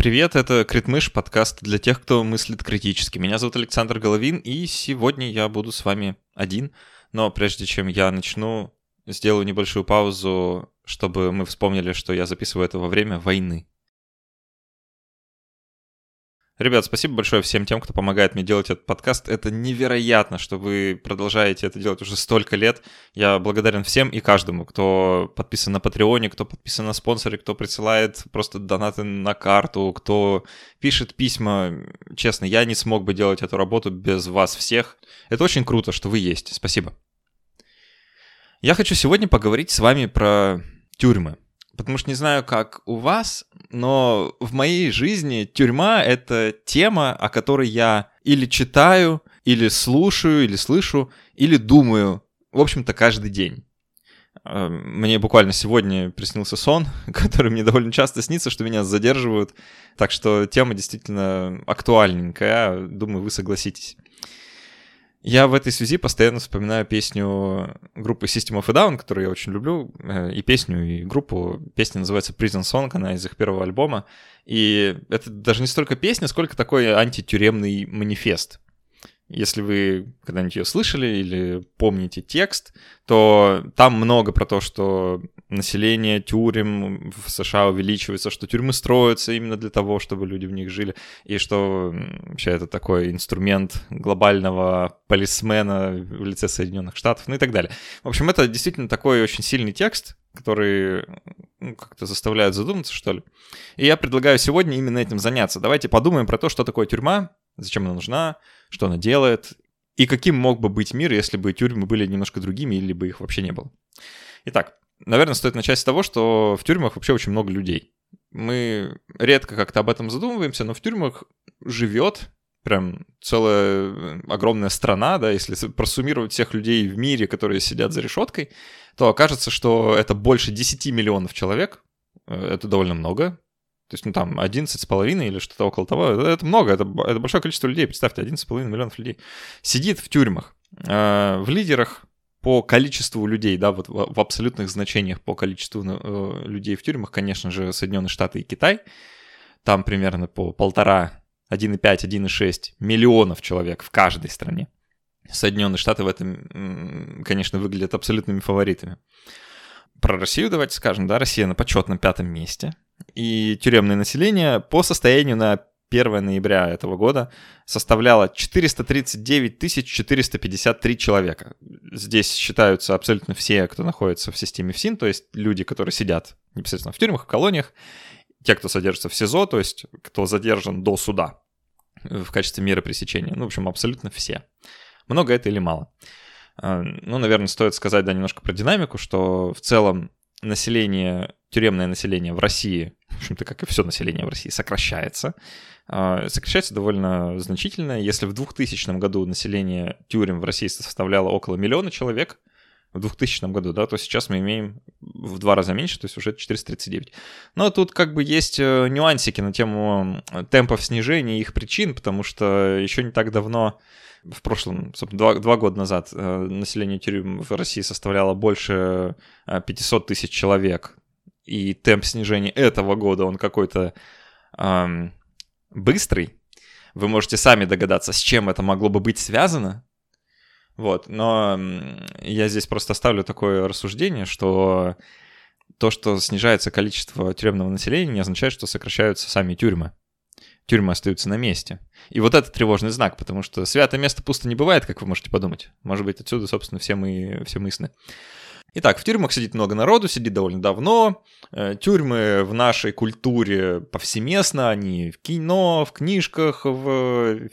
Привет, это Критмыш, подкаст для тех, кто мыслит критически. Меня зовут Александр Головин, и сегодня я буду с вами один. Но прежде чем я начну, сделаю небольшую паузу, чтобы мы вспомнили, что я записываю это во время войны. Ребят, спасибо большое всем тем, кто помогает мне делать этот подкаст. Это невероятно, что вы продолжаете это делать уже столько лет. Я благодарен всем и каждому, кто подписан на Патреоне, кто подписан на спонсоре, кто присылает просто донаты на карту, кто пишет письма. Честно, я не смог бы делать эту работу без вас всех. Это очень круто, что вы есть. Спасибо. Я хочу сегодня поговорить с вами про тюрьмы. Потому что не знаю, как у вас, но в моей жизни тюрьма — это тема, о которой я или читаю, или слушаю, или слышу, или думаю, в общем-то, каждый день. Э, мне буквально сегодня приснился сон, который мне довольно часто снится, что меня задерживают. Так что тема действительно актуальненькая, думаю, вы согласитесь. Я в этой связи постоянно вспоминаю песню группы System of a Down, которую я очень люблю, э, и песню, и группу. Песня называется Prison Song, она из их первого альбома. И это даже не столько песня, сколько такой антитюремный манифест. Если вы когда-нибудь ее слышали или помните текст, то там много про то, что население тюрем в США увеличивается, что тюрьмы строятся именно для того, чтобы люди в них жили, и что вообще это такой инструмент глобального полисмена в лице Соединенных Штатов, ну и так далее. В общем, это действительно такой очень сильный текст, который ну, как-то заставляет задуматься, что ли. И я предлагаю сегодня именно этим заняться. Давайте подумаем про то, что такое тюрьма, зачем она нужна, что она делает, и каким мог бы быть мир, если бы тюрьмы были немножко другими или бы их вообще не было. Итак, наверное, стоит начать с того, что в тюрьмах вообще очень много людей. Мы редко как-то об этом задумываемся, но в тюрьмах живет прям целая э, огромная страна, да, если просуммировать всех людей в мире, которые сидят за решеткой, то окажется, что это больше 10 миллионов человек. Э, это довольно много. То есть, ну, там, 11 с половиной или что-то около того. Это много, это, это большое количество людей. Представьте, 11,5 миллионов людей сидит в тюрьмах. Э, в лидерах по количеству людей, да, вот в, в абсолютных значениях по количеству э, людей в тюрьмах, конечно же, Соединенные Штаты и Китай. Там примерно по полтора, 1,5, 1,6 миллионов человек в каждой стране. Соединенные Штаты в этом, конечно, выглядят абсолютными фаворитами. Про Россию давайте скажем, да, Россия на почетном пятом месте – и тюремное население по состоянию на 1 ноября этого года составляло 439 453 человека. Здесь считаются абсолютно все, кто находится в системе ФСИН, то есть люди, которые сидят непосредственно в тюрьмах, в колониях, те, кто содержится в СИЗО, то есть кто задержан до суда в качестве меры пресечения. Ну, в общем, абсолютно все. Много это или мало? А, ну, наверное, стоит сказать, да, немножко про динамику, что в целом население, тюремное население в России, в общем-то, как и все население в России, сокращается. А, сокращается довольно значительно. Если в 2000 году население тюрем в России составляло около миллиона человек, в 2000 году, да, то сейчас мы имеем в два раза меньше, то есть уже 439. Но тут как бы есть э, нюансики на тему темпов снижения и их причин, потому что еще не так давно в прошлом, два, два года назад э, население тюрем в России составляло больше 500 э, тысяч человек, и темп снижения этого года, он какой-то эм, быстрый. Вы можете сами догадаться, с чем это могло бы быть связано. Вот, но я здесь просто оставлю такое рассуждение, что то, что снижается количество тюремного населения, не означает, что сокращаются сами тюрьмы тюрьмы остаются на месте. И вот это тревожный знак, потому что святое место пусто не бывает, как вы можете подумать. Может быть, отсюда, собственно, все мы, все мы сны. Итак, в тюрьмах сидит много народу, сидит довольно давно. Э, тюрьмы в нашей культуре повсеместно, они в кино, в книжках, в,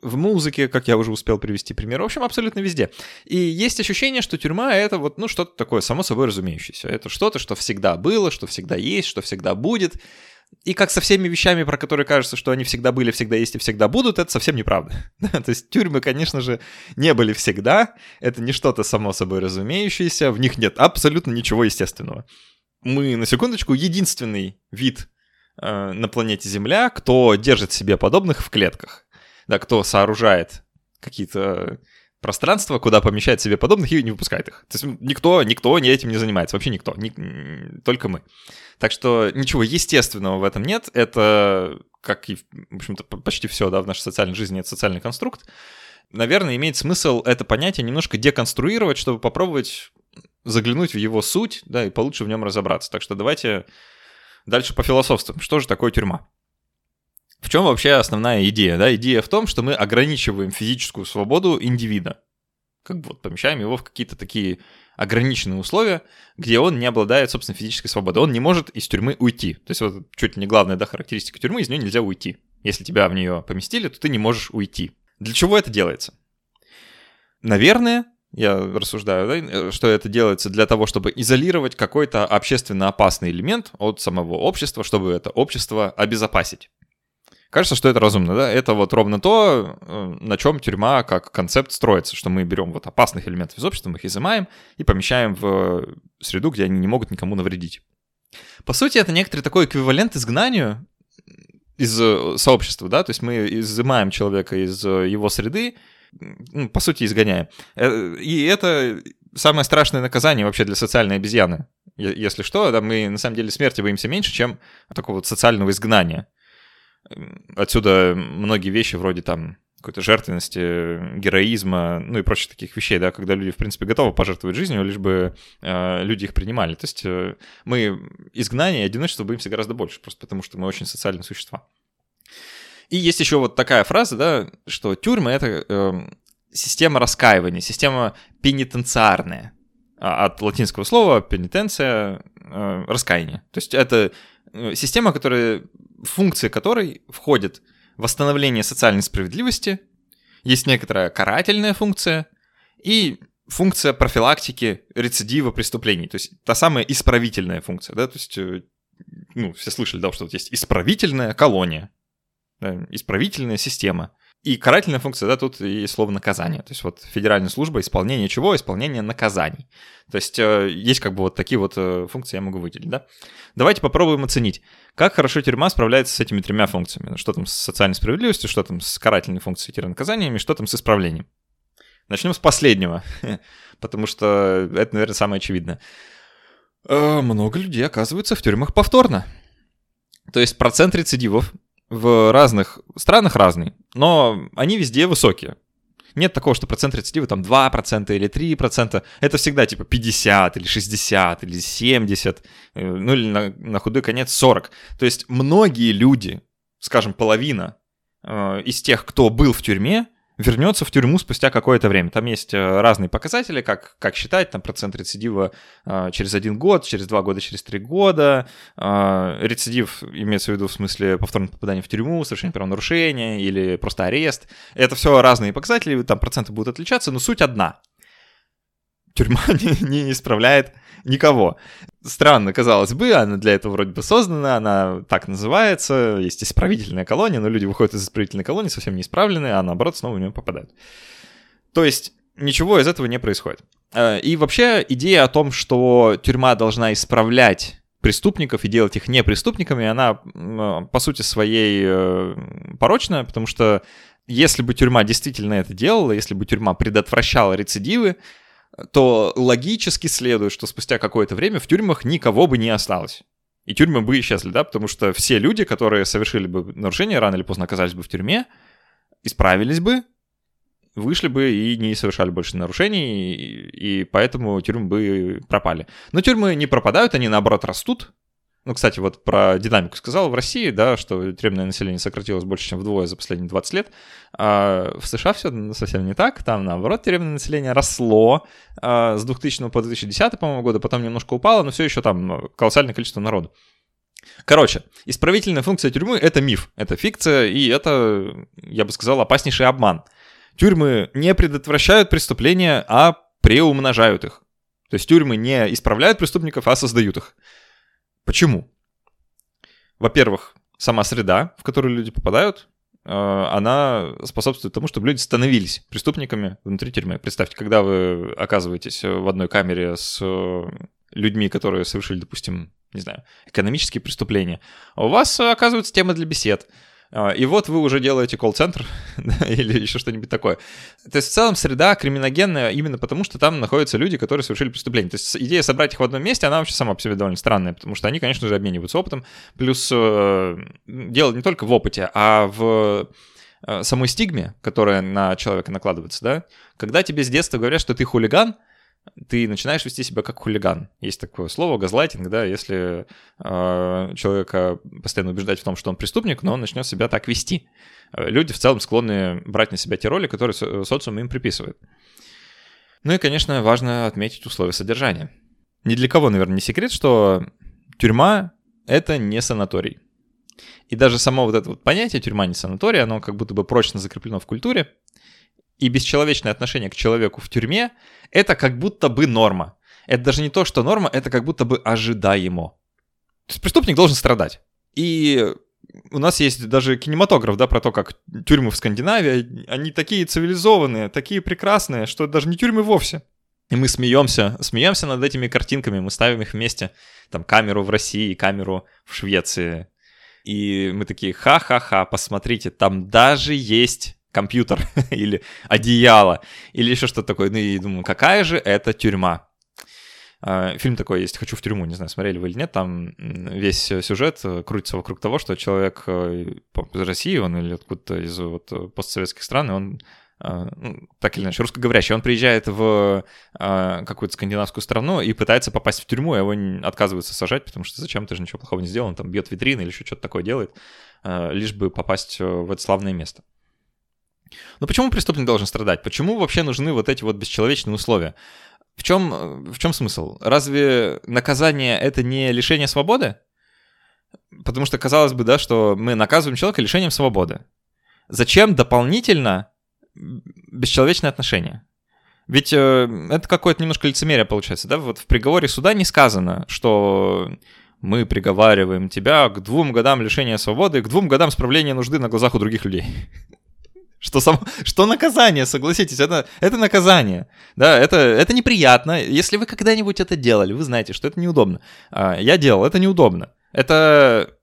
в музыке, как я уже успел привести пример. В общем, абсолютно везде. И есть ощущение, что тюрьма — это вот, ну, что-то такое само собой разумеющееся. Это что-то, что всегда было, что всегда есть, что всегда будет. И как со всеми вещами, про которые кажется, что они всегда были, всегда есть и всегда будут, это совсем неправда. То есть тюрьмы, конечно же, не были всегда. Это не что-то само собой разумеющееся. В них нет абсолютно ничего естественного. Мы, на секундочку, единственный вид э, на планете Земля, кто держит себе подобных в клетках. Да, кто сооружает какие-то пространство, куда помещает себе подобных и не выпускает их. То есть никто, никто не этим не занимается, вообще никто, ни, только мы. Так что ничего естественного в этом нет. Это, как и, в общем-то, почти все, да, в нашей социальной жизни это социальный конструкт. Наверное, имеет смысл это понятие немножко деконструировать, чтобы попробовать заглянуть в его суть, да, и получше в нем разобраться. Так что давайте дальше по философству. Что же такое тюрьма? В чем вообще основная идея? Да? Идея в том, что мы ограничиваем физическую свободу индивида. Как бы вот помещаем его в какие-то такие ограниченные условия, где он не обладает, собственно, физической свободой. Он не может из тюрьмы уйти. То есть вот чуть не главная да, характеристика тюрьмы, из нее нельзя уйти. Если тебя в нее поместили, то ты не можешь уйти. Для чего это делается? Наверное, я рассуждаю, да, что это делается для того, чтобы изолировать какой-то общественно опасный элемент от самого общества, чтобы это общество обезопасить. Кажется, что это разумно, да? Это вот ровно то, э, на чем тюрьма как концепт строится, что мы берем вот опасных элементов из общества, мы их изымаем и помещаем в среду, где они не могут никому навредить. По сути, это некоторый такой эквивалент изгнанию из э, сообщества, да, то есть мы изымаем человека из э, его среды, ну, по сути, изгоняем. И это самое страшное наказание вообще для социальной обезьяны. Если что, да, мы на самом деле смерти боимся меньше, чем такого вот социального изгнания. Отсюда многие вещи вроде там какой-то жертвенности, героизма, ну и прочих таких вещей, да, когда люди, в принципе, готовы пожертвовать жизнью, лишь бы э, люди их принимали. То есть э, мы изгнание и одиночество боимся гораздо больше, просто потому что мы очень социальные существа. И есть еще вот такая фраза, да, что тюрьмы — это э, система раскаивания, система пенитенциарная. А, от латинского слова пенитенция э, — раскаяние. То есть это э, система, которая функции которой входят восстановление социальной справедливости, есть некоторая карательная функция и функция профилактики рецидива преступлений, то есть та самая исправительная функция, да, то есть, э, ну, все слышали, да, что вот есть исправительная колония, да, исправительная система – и карательная функция, да, тут и слово наказание. То есть вот федеральная служба исполнения чего? Исполнение наказаний. То есть э, есть как бы вот такие вот э, функции я могу выделить, да. Давайте попробуем оценить, как хорошо тюрьма справляется с этими тремя функциями. Что там с социальной справедливостью, что там с карательной функцией наказаниями, что там с исправлением. Начнем с последнего, потому что это, наверное, самое очевидное. Э, много людей оказываются в тюрьмах повторно. То есть процент рецидивов в разных странах разный, но они везде высокие. Нет такого, что процент рецидива там 2% или 3%. Это всегда типа 50 или 60 или 70, э, ну или на, на худой конец 40. То есть многие люди, скажем, половина э, из тех, кто был в тюрьме, вернется в тюрьму спустя какое-то время. Там есть э, разные показатели, как, как считать, там процент рецидива э, через один год, через два года, через три года. Э, рецидив имеется в виду в смысле повторное попадание в тюрьму, совершение правонарушения или просто арест. Это все разные показатели, там проценты будут отличаться, но суть одна. Тюрьма не, не исправляет никого. Странно, казалось бы, она для этого вроде бы создана, она так называется, есть исправительная колония, но люди выходят из исправительной колонии совсем не исправленные, а наоборот снова в нее попадают. То есть ничего из этого не происходит. Э, и вообще идея о том, что тюрьма должна исправлять преступников и делать их не преступниками, она по сути своей э, порочная, потому что если бы тюрьма действительно это делала, если бы тюрьма предотвращала рецидивы, то логически следует, что спустя какое-то время в тюрьмах никого бы не осталось. И тюрьмы бы исчезли, да, потому что все люди, которые совершили бы нарушение, рано или поздно оказались бы в тюрьме, исправились бы, вышли бы и не совершали больше нарушений, и, и поэтому тюрьмы бы пропали. Но тюрьмы не пропадают, они наоборот растут, ну, кстати, вот про динамику сказал. В России, да, что тюремное население сократилось больше, чем вдвое за последние 20 лет. А в США все совсем не так. Там, наоборот, тюремное население росло а, с 2000 по 2010, по-моему, года, потом немножко упало, но все еще там колоссальное количество народу. Короче, исправительная функция тюрьмы — это миф, это фикция, и это, я бы сказал, опаснейший обман. Тюрьмы не предотвращают преступления, а преумножают их. То есть тюрьмы не исправляют преступников, а создают их. Почему? Во-первых, сама среда, в которую люди попадают, э, она способствует тому, чтобы люди становились преступниками внутри тюрьмы. Представьте, когда вы оказываетесь в одной камере с людьми, которые совершили, допустим, не знаю, экономические преступления, у вас оказывается тема для бесед. А, и вот вы уже делаете колл-центр или еще что-нибудь такое. То есть в целом среда криминогенная именно потому, что там находятся люди, которые совершили преступление. То есть идея собрать их в одном месте, она вообще сама по себе довольно странная, потому что они, конечно же, обмениваются опытом. Плюс э, дело не только в опыте, а в э, самой стигме, которая на человека накладывается, да. Когда тебе с детства говорят, что ты хулиган, ты начинаешь вести себя как хулиган. Есть такое слово газлайтинг, да, если э, человека постоянно убеждать в том, что он преступник, но он начнет себя так вести. Люди в целом склонны брать на себя те роли, которые со- социум им приписывает. Ну и, конечно, важно отметить условия содержания. Ни для кого, наверное, не секрет, что тюрьма — это не санаторий. И даже само вот это вот понятие тюрьма не санаторий, оно как будто бы прочно закреплено в культуре, и бесчеловечное отношение к человеку в тюрьме — это как будто бы норма. Это даже не то, что норма, это как будто бы ожидаемо. То есть преступник должен страдать. И у нас есть даже кинематограф, да, про то, как тюрьмы в Скандинавии, они такие цивилизованные, такие прекрасные, что даже не тюрьмы вовсе. И мы смеемся, смеемся над этими картинками, мы ставим их вместе, там, камеру в России, камеру в Швеции. И мы такие, ха-ха-ха, посмотрите, там даже есть компьютер или одеяло или еще что-то такое. Ну и думаю, какая же это тюрьма? А, фильм такой есть «Хочу в тюрьму», не знаю, смотрели вы или нет, там весь сюжет э, крутится вокруг того, что человек э, из России, он или откуда-то из вот, постсоветских стран, и он ну, так или иначе, русскоговорящий, он приезжает в какую-то скандинавскую страну и пытается попасть в тюрьму, а его отказываются сажать, потому что зачем, ты же ничего плохого не сделал, он там бьет витрины или еще что-то такое делает, лишь бы попасть в это славное место. Но почему преступник должен страдать? Почему вообще нужны вот эти вот бесчеловечные условия? В чем, в чем смысл? Разве наказание это не лишение свободы? Потому что казалось бы, да, что мы наказываем человека лишением свободы. Зачем дополнительно бесчеловечное отношение? Ведь э, это какое-то немножко лицемерие получается, да? Вот в приговоре суда не сказано, что мы приговариваем тебя к двум годам лишения свободы, к двум годам справления нужды на глазах у других людей. Что, сам, что наказание, согласитесь, это, это наказание. Да, это, это неприятно. Если вы когда-нибудь это делали, вы знаете, что это неудобно. А, я делал, это неудобно. Это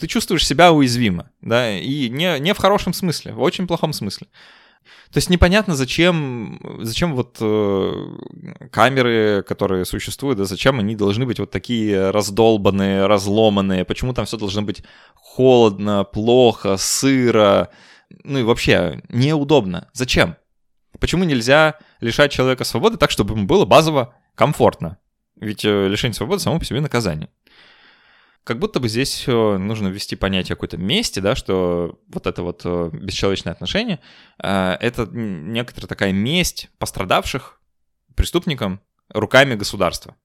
ты чувствуешь себя уязвимо, да, и не, не в хорошем смысле, в очень плохом смысле. То есть непонятно, зачем, зачем вот э, камеры, которые существуют, да, зачем они должны быть вот такие раздолбанные, разломанные, почему там все должно быть холодно, плохо, сыро, ну и вообще неудобно. Зачем? Почему нельзя лишать человека свободы так, чтобы ему было базово комфортно? Ведь э, лишение свободы само по себе наказание. Как будто бы здесь э, нужно ввести понятие какой-то мести, да, что вот это вот э, бесчеловечное отношение, это некоторая такая месть пострадавших преступникам руками государства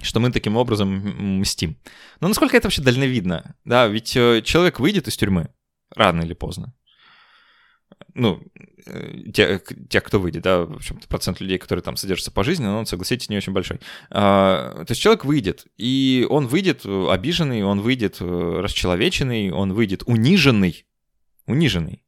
что мы таким образом мстим. Но насколько это вообще дальновидно? Да, ведь человек выйдет из тюрьмы рано или поздно ну, э, те, тех, кто выйдет, да, в общем-то, процент людей, которые там содержатся по жизни, но он, согласитесь, не очень большой. А, то есть человек выйдет, и он выйдет обиженный, он выйдет э, расчеловеченный, он выйдет униженный, униженный,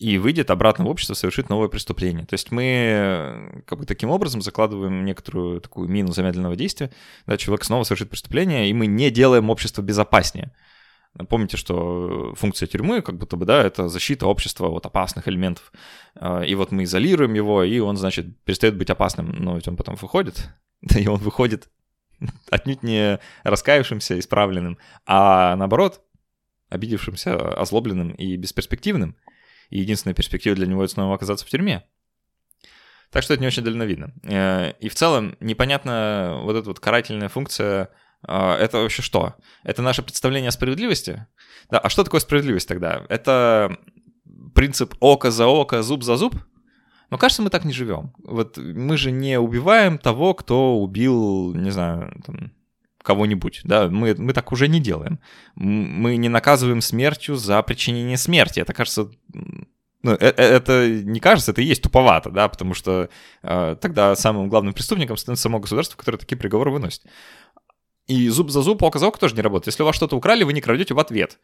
и выйдет обратно в общество, совершит новое преступление. То есть мы э, как бы таким образом закладываем некоторую такую мину замедленного действия, да, человек снова совершит преступление, и мы не делаем общество безопаснее. Помните, что функция тюрьмы, как будто бы, да, это защита общества от опасных элементов. А, и вот мы изолируем его, и он, значит, перестает быть опасным. Но ведь он потом выходит, да и он выходит отнюдь не раскаявшимся, исправленным, а наоборот, обидевшимся, озлобленным и бесперспективным. И единственная перспектива для него — это снова оказаться в тюрьме. Так что это не очень дальновидно. Э, и в целом непонятна вот эта вот карательная функция это вообще что? Это наше представление о справедливости? Да, а что такое справедливость тогда? Это принцип око за око, зуб за зуб? Но кажется, мы так не живем. Вот мы же не убиваем того, кто убил, не знаю, там, кого-нибудь, да, мы, мы так уже не делаем. Мы не наказываем смертью за причинение смерти. Это кажется, ну, э, э, это не кажется, это и есть туповато, да, потому что э, тогда самым главным преступником становится само государство, которое такие приговоры выносит. И зуб за зуб, око за око тоже не работает. Если у вас что-то украли, вы не крадете в ответ.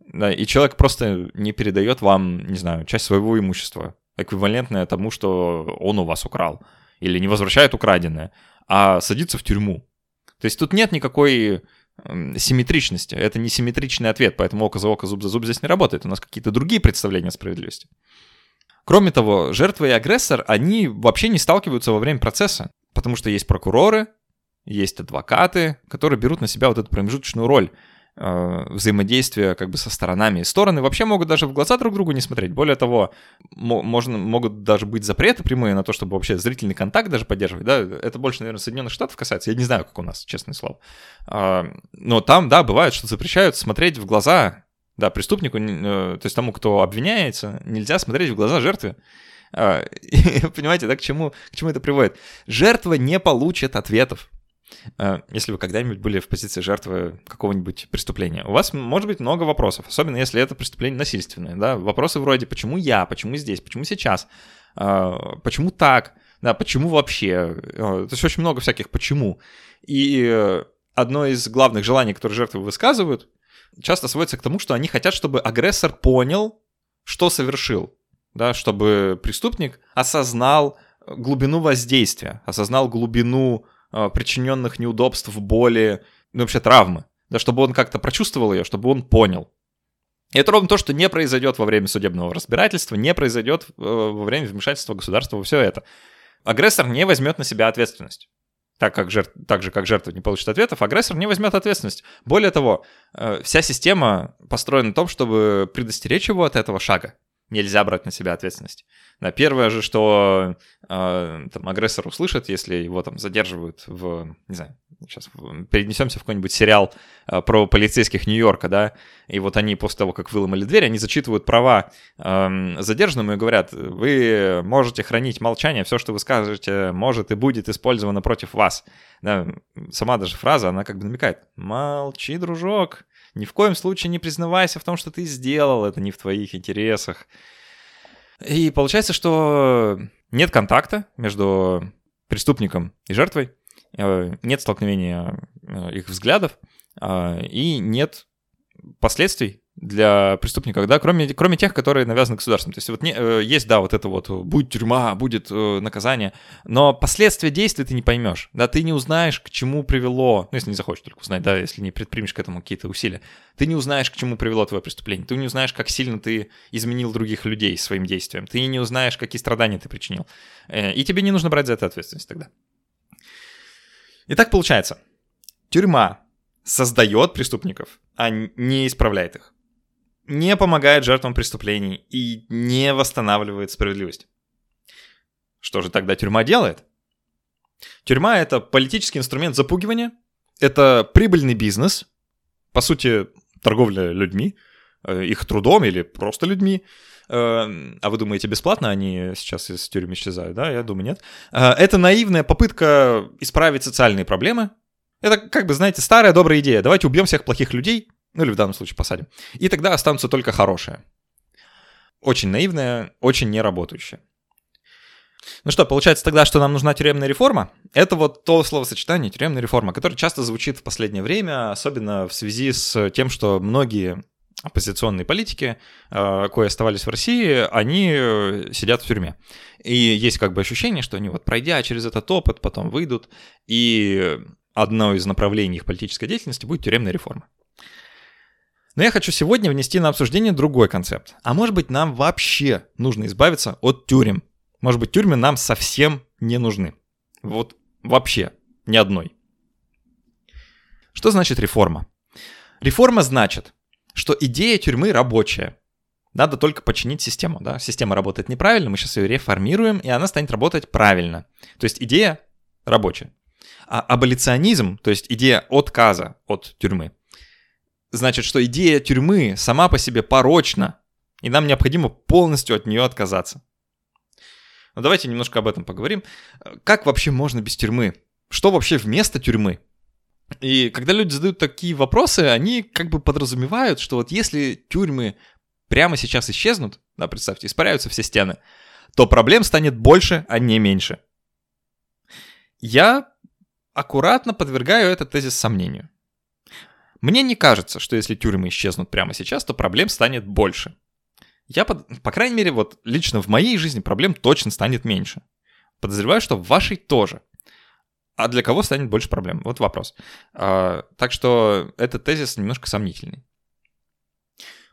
Да, и человек просто не передает вам, не знаю, часть своего имущества, эквивалентное тому, что он у вас украл. Или не возвращает украденное, а садится в тюрьму. То есть тут нет никакой симметричности. Это не симметричный ответ, поэтому око за око, зуб за зуб здесь не работает. У нас какие-то другие представления о справедливости. Кроме того, жертва и агрессор, они вообще не сталкиваются во время процесса, потому что есть прокуроры, есть адвокаты, которые берут на себя вот эту промежуточную роль э, взаимодействия как бы со сторонами. Стороны вообще могут даже в глаза друг другу не смотреть. Более того, можно, могут даже быть запреты прямые на то, чтобы вообще зрительный контакт даже поддерживать. Да? Это больше, наверное, Соединенных Штатов касается. Я не знаю, как у нас, честное слово. А, но там, да, бывает, что запрещают смотреть в глаза да, преступнику, э, то есть тому, кто обвиняется, нельзя смотреть в глаза жертве. А, понимаете, да, к чему, к чему это приводит? Жертва не получит ответов. А, если вы когда-нибудь были в позиции жертвы какого-нибудь преступления, у вас может быть много вопросов, особенно если это преступление насильственное, да, вопросы вроде «почему я?», «почему здесь?», «почему сейчас?», а, «почему так?», да, «почему вообще?», то есть очень много всяких «почему?». И одно из главных желаний, которые жертвы высказывают, часто сводится к тому, что они хотят, чтобы агрессор понял, что совершил, да, чтобы преступник осознал глубину воздействия, осознал глубину э, причиненных неудобств, боли, ну вообще травмы, да, чтобы он как-то прочувствовал ее, чтобы он понял. И это ровно то, что не произойдет во время судебного разбирательства, не произойдет э, во время вмешательства государства во все это. Агрессор не возьмет на себя ответственность так, как жертв, так же, как жертва не получит ответов, агрессор не возьмет ответственность. Более того, э, вся система построена на том, чтобы предостеречь его от этого шага. Нельзя брать на себя ответственность. Да, первое же, что э, там, агрессор услышит, если его там задерживают в, не знаю, сейчас перенесемся в какой-нибудь сериал э, про полицейских Нью-Йорка, да, и вот они после того, как выломали дверь, они зачитывают права э, задержанному и говорят, вы можете хранить молчание, все, что вы скажете, может и будет использовано против вас. Да, сама даже фраза, она как бы намекает, молчи, дружок, ни в коем случае не признавайся в том, что ты сделал, это не в твоих интересах. И получается, что нет контакта между преступником и жертвой, э, нет столкновения э, их взглядов, э, и нет последствий для преступников, да, кроме, кроме тех, которые навязаны государством. То есть вот не, э, есть, да, вот это вот, будет тюрьма, будет э, наказание, но последствия действий ты не поймешь, да, ты не узнаешь, к чему привело, ну, если не захочешь только узнать, да, если не предпримешь к этому какие-то усилия, ты не узнаешь, к чему привело твое преступление, ты не узнаешь, как сильно ты изменил других людей своим действием, ты не узнаешь, какие страдания ты причинил, э, и тебе не нужно брать за это ответственность тогда. И так получается, тюрьма создает преступников, а не исправляет их не помогает жертвам преступлений и не восстанавливает справедливость. Что же тогда тюрьма делает? Тюрьма — это политический инструмент запугивания, это прибыльный бизнес, по сути, торговля людьми, э, их трудом или просто людьми. Э, а вы думаете, бесплатно они сейчас из тюрьмы исчезают? Да, я думаю, нет. Э, это наивная попытка исправить социальные проблемы. Это, как бы, знаете, старая добрая идея. Давайте убьем всех плохих людей, ну или в данном случае посадим. И тогда останутся только хорошие. Очень наивная, очень неработающая. Ну что, получается тогда, что нам нужна тюремная реформа? Это вот то словосочетание тюремная реформа, которое часто звучит в последнее время, особенно в связи с тем, что многие оппозиционные политики, э, кое оставались в России, они э, сидят в тюрьме. И есть как бы ощущение, что они вот пройдя через этот опыт, потом выйдут, и одно из направлений их политической деятельности будет тюремная реформа. Но я хочу сегодня внести на обсуждение другой концепт. А может быть нам вообще нужно избавиться от тюрем? Может быть тюрьмы нам совсем не нужны? Вот вообще ни одной. Что значит реформа? Реформа значит, что идея тюрьмы рабочая. Надо только починить систему. Да? Система работает неправильно, мы сейчас ее реформируем, и она станет работать правильно. То есть идея рабочая. А аболиционизм, то есть идея отказа от тюрьмы, значит, что идея тюрьмы сама по себе порочна, и нам необходимо полностью от нее отказаться. Но давайте немножко об этом поговорим. Как вообще можно без тюрьмы? Что вообще вместо тюрьмы? И когда люди задают такие вопросы, они как бы подразумевают, что вот если тюрьмы прямо сейчас исчезнут, да, представьте, испаряются все стены, то проблем станет больше, а не меньше. Я аккуратно подвергаю этот тезис сомнению. Мне не кажется, что если тюрьмы исчезнут прямо сейчас, то проблем станет больше. Я, под... по крайней мере, вот лично в моей жизни проблем точно станет меньше. Подозреваю, что в вашей тоже. а для кого станет больше проблем? Вот вопрос. А, так что этот тезис немножко сомнительный.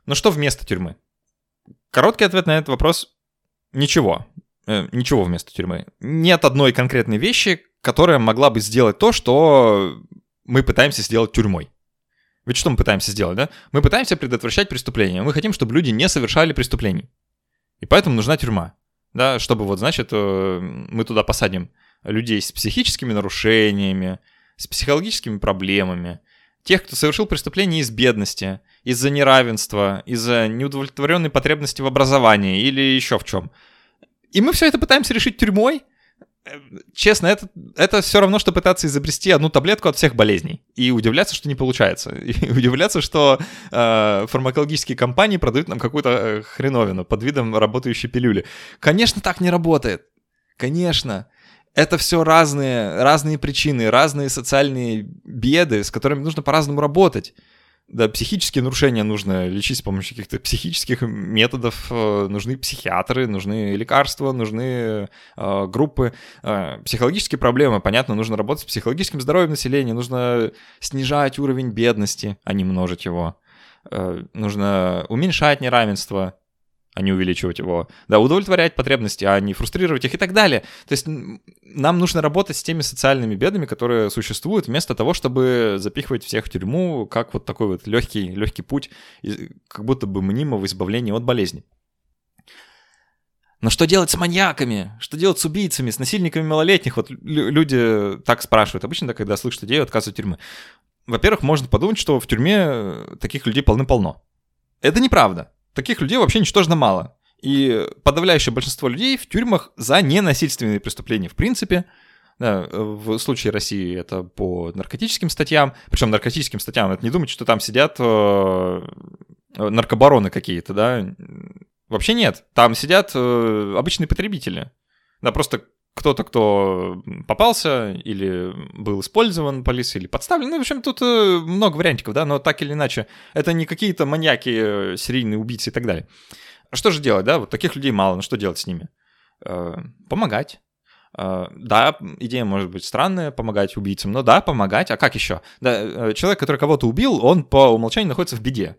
Но что вместо тюрьмы? Короткий ответ на этот вопрос – ничего. Э, ничего вместо тюрьмы. Нет одной конкретной вещи, которая могла бы сделать то, что мы пытаемся сделать тюрьмой. Ведь что мы пытаемся сделать, да? Мы пытаемся предотвращать преступления. Мы хотим, чтобы люди не совершали преступлений. И поэтому нужна тюрьма. Да, чтобы вот, значит, э, мы туда посадим людей с психическими нарушениями, с психологическими проблемами, тех, кто совершил преступление из бедности, из-за неравенства, из-за неудовлетворенной потребности в образовании или еще в чем. И мы все это пытаемся решить тюрьмой. Честно, это, это все равно, что пытаться изобрести одну таблетку от всех болезней. И удивляться, что не получается. И удивляться, что э, фармакологические компании продают нам какую-то э, хреновину под видом работающей пилюли. Конечно, так не работает. Конечно это все разные, разные причины, разные социальные беды, с которыми нужно по-разному работать. Да, психические нарушения нужно лечить с помощью каких-то психических методов. Э, нужны психиатры, нужны лекарства, нужны э, группы. Э, психологические проблемы, понятно, нужно работать с психологическим здоровьем населения, нужно снижать уровень бедности, а не множить его. Э, нужно уменьшать неравенство, а не увеличивать его. Да, удовлетворять потребности, а не фрустрировать их и так далее. То есть нам нужно работать с теми социальными бедами, которые существуют, вместо того, чтобы запихивать всех в тюрьму, как вот такой вот легкий, легкий путь, как будто бы мнимого избавления от болезни. Но что делать с маньяками? Что делать с убийцами, с насильниками малолетних? Вот люди так спрашивают. Обычно, когда слышат идею отказа от тюрьмы. Во-первых, можно подумать, что в тюрьме таких людей полны-полно. Это неправда. Таких людей вообще ничтожно мало. И подавляющее большинство людей в тюрьмах за ненасильственные преступления в принципе. Да, в случае России это по наркотическим статьям. Причем наркотическим статьям, это не думайте, что там сидят э, наркобароны какие-то, да. Вообще нет. Там сидят э, обычные потребители. Да, просто кто-то, кто попался или был использован полицией, или подставлен. Ну, в общем, тут э, много вариантиков, да, но так или иначе, это не какие-то маньяки, э, серийные убийцы и так далее. Что же делать, да? Вот таких людей мало, ну что делать с ними? Э, помогать. Да, идея может быть странная, помогать убийцам, но да, помогать. А как еще? Да, человек, который кого-то убил, он по умолчанию находится в беде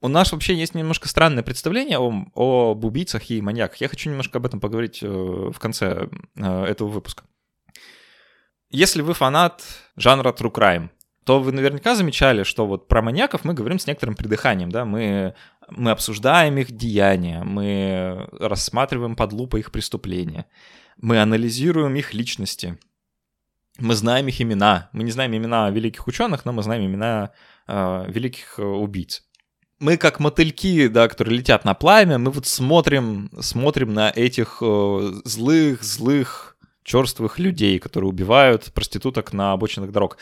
у нас вообще есть немножко странное представление о, об убийцах и маньяках. Я хочу немножко об этом поговорить э, в конце э, этого выпуска. Если вы фанат жанра True Crime, то вы наверняка замечали, что вот про маньяков мы говорим с некоторым придыханием, да, мы, мы обсуждаем их деяния, мы рассматриваем под лупой их преступления, мы анализируем их личности, мы знаем их имена, мы не знаем имена великих ученых, но мы знаем имена э, великих э, убийц мы как мотыльки, да, которые летят на пламя, мы вот смотрим, смотрим на этих э, злых, злых, черствых людей, которые убивают проституток на обочинах дорог.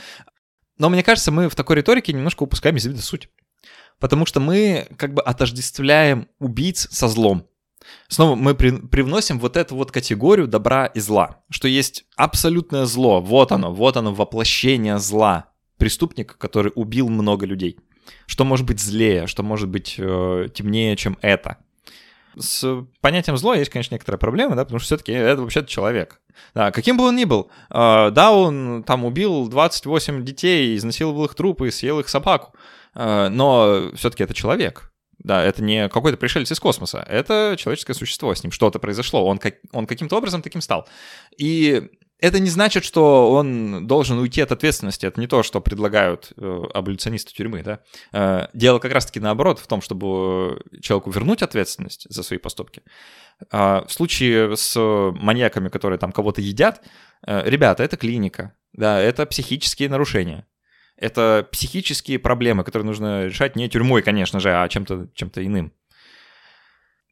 Но мне кажется, мы в такой риторике немножко упускаем из вида суть. Потому что мы как бы отождествляем убийц со злом. Снова мы при, привносим вот эту вот категорию добра и зла, что есть абсолютное зло, вот оно, вот оно воплощение зла, преступник, который убил много людей. Что может быть злее, что может быть э, темнее, чем это? С понятием зло есть, конечно, некоторая проблема, да, потому что все-таки это вообще-то человек. Да, каким бы он ни был, э, да, он там убил 28 детей, изнасиловал их трупы, съел их собаку, э, но все-таки это человек. Да, это не какой-то пришелец из космоса, это человеческое существо, с ним что-то произошло, он, как, он каким-то образом таким стал. И это не значит, что он должен уйти от ответственности. Это не то, что предлагают э, аболюционисты тюрьмы. Да? Э, дело как раз-таки наоборот в том, чтобы человеку вернуть ответственность за свои поступки. А в случае с маньяками, которые там кого-то едят, э, ребята, это клиника, да, это психические нарушения. Это психические проблемы, которые нужно решать не тюрьмой, конечно же, а чем-то чем иным.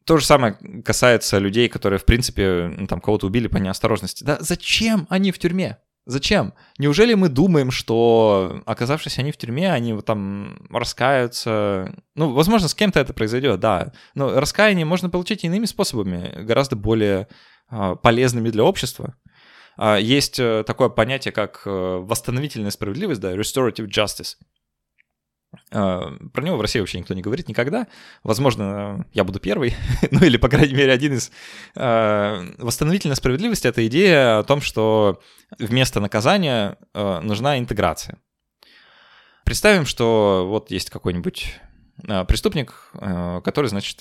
То же самое касается людей, которые, в принципе, ну, там кого-то убили по неосторожности. Да зачем они в тюрьме? Зачем? Неужели мы думаем, что, оказавшись они в тюрьме, они вот там раскаются? Ну, возможно, с кем-то это произойдет, да. Но раскаяние можно получить иными способами, гораздо более э, полезными для общества. Э, есть э, такое понятие, как э, восстановительная справедливость, да, restorative justice. Про него в России вообще никто не говорит никогда. Возможно, я буду первый, ну или, по крайней мере, один из. Восстановительная справедливость — это идея о том, что вместо наказания нужна интеграция. Представим, что вот есть какой-нибудь преступник, который, значит,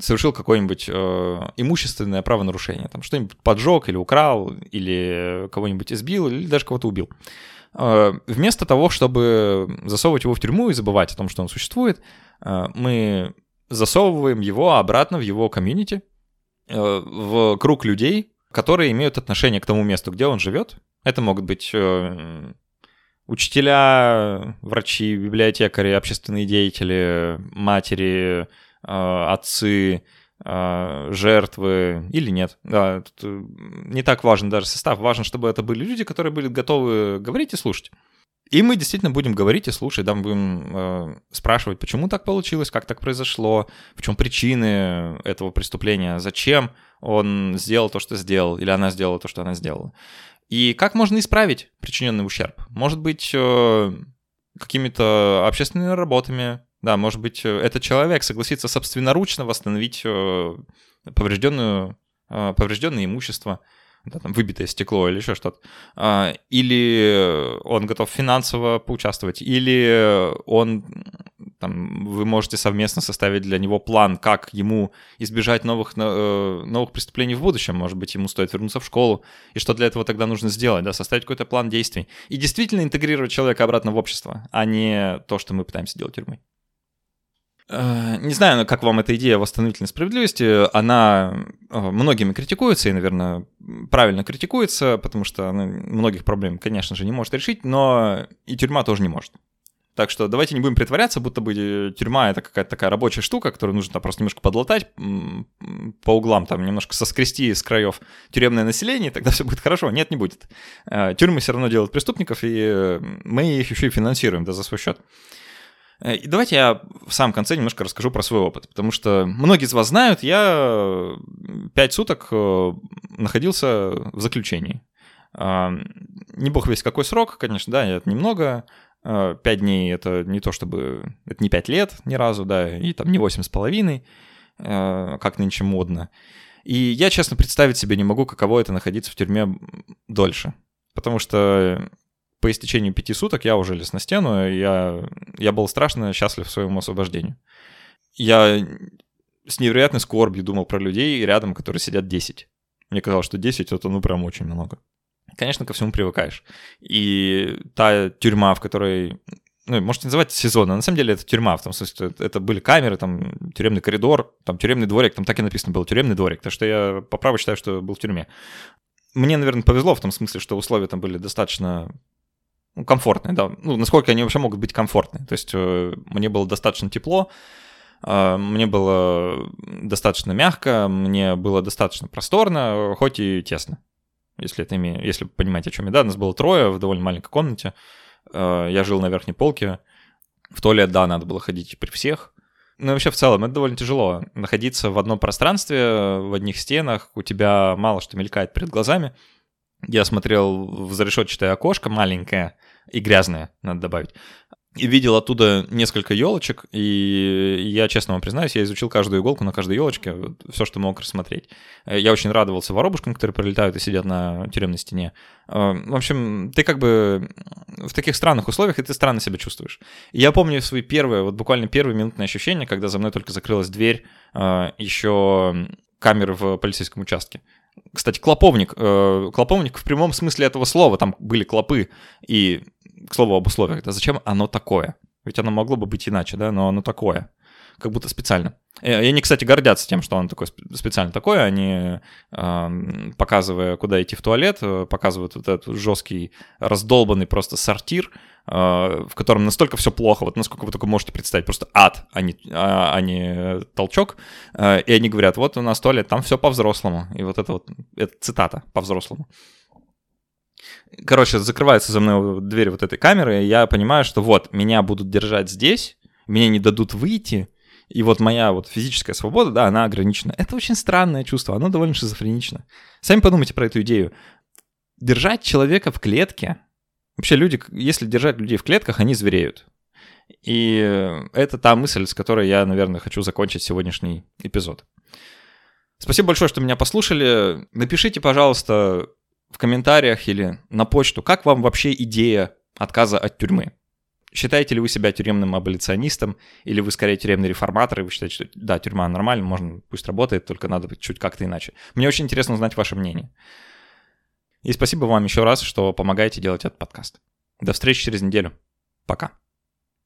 совершил какое-нибудь имущественное правонарушение, там что-нибудь поджег или украл, или кого-нибудь избил, или даже кого-то убил. Э, вместо того, чтобы засовывать его в тюрьму и забывать о том, что он существует, э, мы засовываем его обратно в его комьюнити, э, в круг людей, которые имеют отношение к тому месту, где он живет. Это могут быть учителя, врачи, библиотекари, общественные деятели, матери, отцы, жертвы или нет. Да, тут э, не так важен даже состав. Важно, чтобы это были люди, которые были готовы говорить и слушать. И мы действительно будем говорить и слушать, да, мы будем э, спрашивать, почему так получилось, как так произошло, в чем причины этого преступления, зачем он сделал то, что сделал, или она сделала то, что она сделала. И как можно исправить причиненный ущерб? Может быть, э, какими-то общественными работами, да, может быть, э, этот человек согласится собственноручно восстановить э, поврежденную, э, поврежденное имущество, да, там, выбитое стекло или еще что-то. А, или он готов финансово поучаствовать, или он там, вы можете совместно составить для него план, как ему избежать новых, новых преступлений в будущем. Может быть, ему стоит вернуться в школу, и что для этого тогда нужно сделать, да, составить какой-то план действий. И действительно интегрировать человека обратно в общество, а не то, что мы пытаемся делать тюрьмой. Э, не знаю, как вам эта идея восстановительной справедливости. Она э, многими критикуется и, наверное, правильно критикуется, потому что она многих проблем, конечно же, не может решить, но и тюрьма тоже не может. Так что давайте не будем притворяться, будто бы тюрьма это какая-то такая рабочая штука, которую нужно просто немножко подлатать по углам, там немножко соскрести с краев тюремное население, тогда все будет хорошо. Нет, не будет. Э, тюрьмы все равно делают преступников, и мы их еще и финансируем, да, за свой счет. Э, и давайте я в самом конце немножко расскажу про свой опыт, потому что многие из вас знают, я пять суток э, находился в заключении. А, не бог весь какой срок, конечно, да, это немного. А, пять дней — это не то чтобы... Это не пять лет ни разу, да, и там не восемь с половиной, э, как нынче модно. И я, честно, представить себе не могу, каково это находиться в тюрьме дольше. Потому что по истечении пяти суток я уже лез на стену, я, я был страшно счастлив своему освобождению. Я с невероятной скорбью думал про людей рядом, которые сидят 10. Мне казалось, что 10 это ну прям очень много. Конечно, ко всему привыкаешь. И та тюрьма, в которой ну, можете называть сезон, а на самом деле это тюрьма, в том смысле, что это были камеры, там, тюремный коридор, там, тюремный дворик, там так и написано было, тюремный дворик, так что я по праву считаю, что был в тюрьме. Мне, наверное, повезло в том смысле, что условия там были достаточно ну, комфортные, да. Ну, насколько они вообще могут быть комфортные. То есть э, мне было достаточно тепло, э, мне было достаточно мягко, мне было достаточно просторно, хоть и тесно. Если это име... если понимаете, о чем я. Да, нас было трое в довольно маленькой комнате. Э, я жил на верхней полке. В туалет, да, надо было ходить при всех. Ну, вообще, в целом, это довольно тяжело. Находиться в одном пространстве, в одних стенах, у тебя мало что мелькает перед глазами. Я смотрел в зарешетчатое окошко маленькое и грязное, надо добавить. И видел оттуда несколько елочек, и я, честно вам признаюсь, я изучил каждую иголку на каждой елочке, все, что мог рассмотреть. Я очень радовался воробушкам, которые прилетают и сидят на тюремной стене. Э, в общем, ты как бы в таких странных условиях, и ты странно себя чувствуешь. я помню свои первые, вот буквально первые минутные ощущения, когда за мной только закрылась дверь э, еще камеры в полицейском участке. Кстати, клоповник. Э, клоповник в прямом смысле этого слова. Там были клопы. И, к слову, об условиях. Да зачем оно такое? Ведь оно могло бы быть иначе, да, но оно такое. Как будто специально. И они, кстати, гордятся тем, что он такой специально такой. Они, показывая, куда идти в туалет, э, показывают вот этот жесткий, раздолбанный просто сортир, э, в котором настолько все плохо, вот насколько вы только можете представить, просто ад, а не, а, а не толчок. Э, и они говорят, вот у нас туалет, там все по-взрослому. И вот это вот, это цитата по-взрослому. Короче, закрывается за мной дверь вот этой камеры, и я понимаю, что вот, меня будут держать здесь, меня не дадут выйти, и вот моя вот физическая свобода, да, она ограничена. Это очень странное чувство, оно довольно шизофренично. Сами подумайте про эту идею. Держать человека в клетке... Вообще люди, если держать людей в клетках, они звереют. И это та мысль, с которой я, наверное, хочу закончить сегодняшний эпизод. Спасибо большое, что меня послушали. Напишите, пожалуйста, в комментариях или на почту, как вам вообще идея отказа от тюрьмы. Считаете ли вы себя тюремным аболиционистом, или вы скорее тюремный реформатор, и вы считаете, что да, тюрьма нормально, можно, пусть работает, только надо чуть как-то иначе. Мне очень интересно узнать ваше мнение. И спасибо вам еще раз, что помогаете делать этот подкаст. До встречи через неделю. Пока.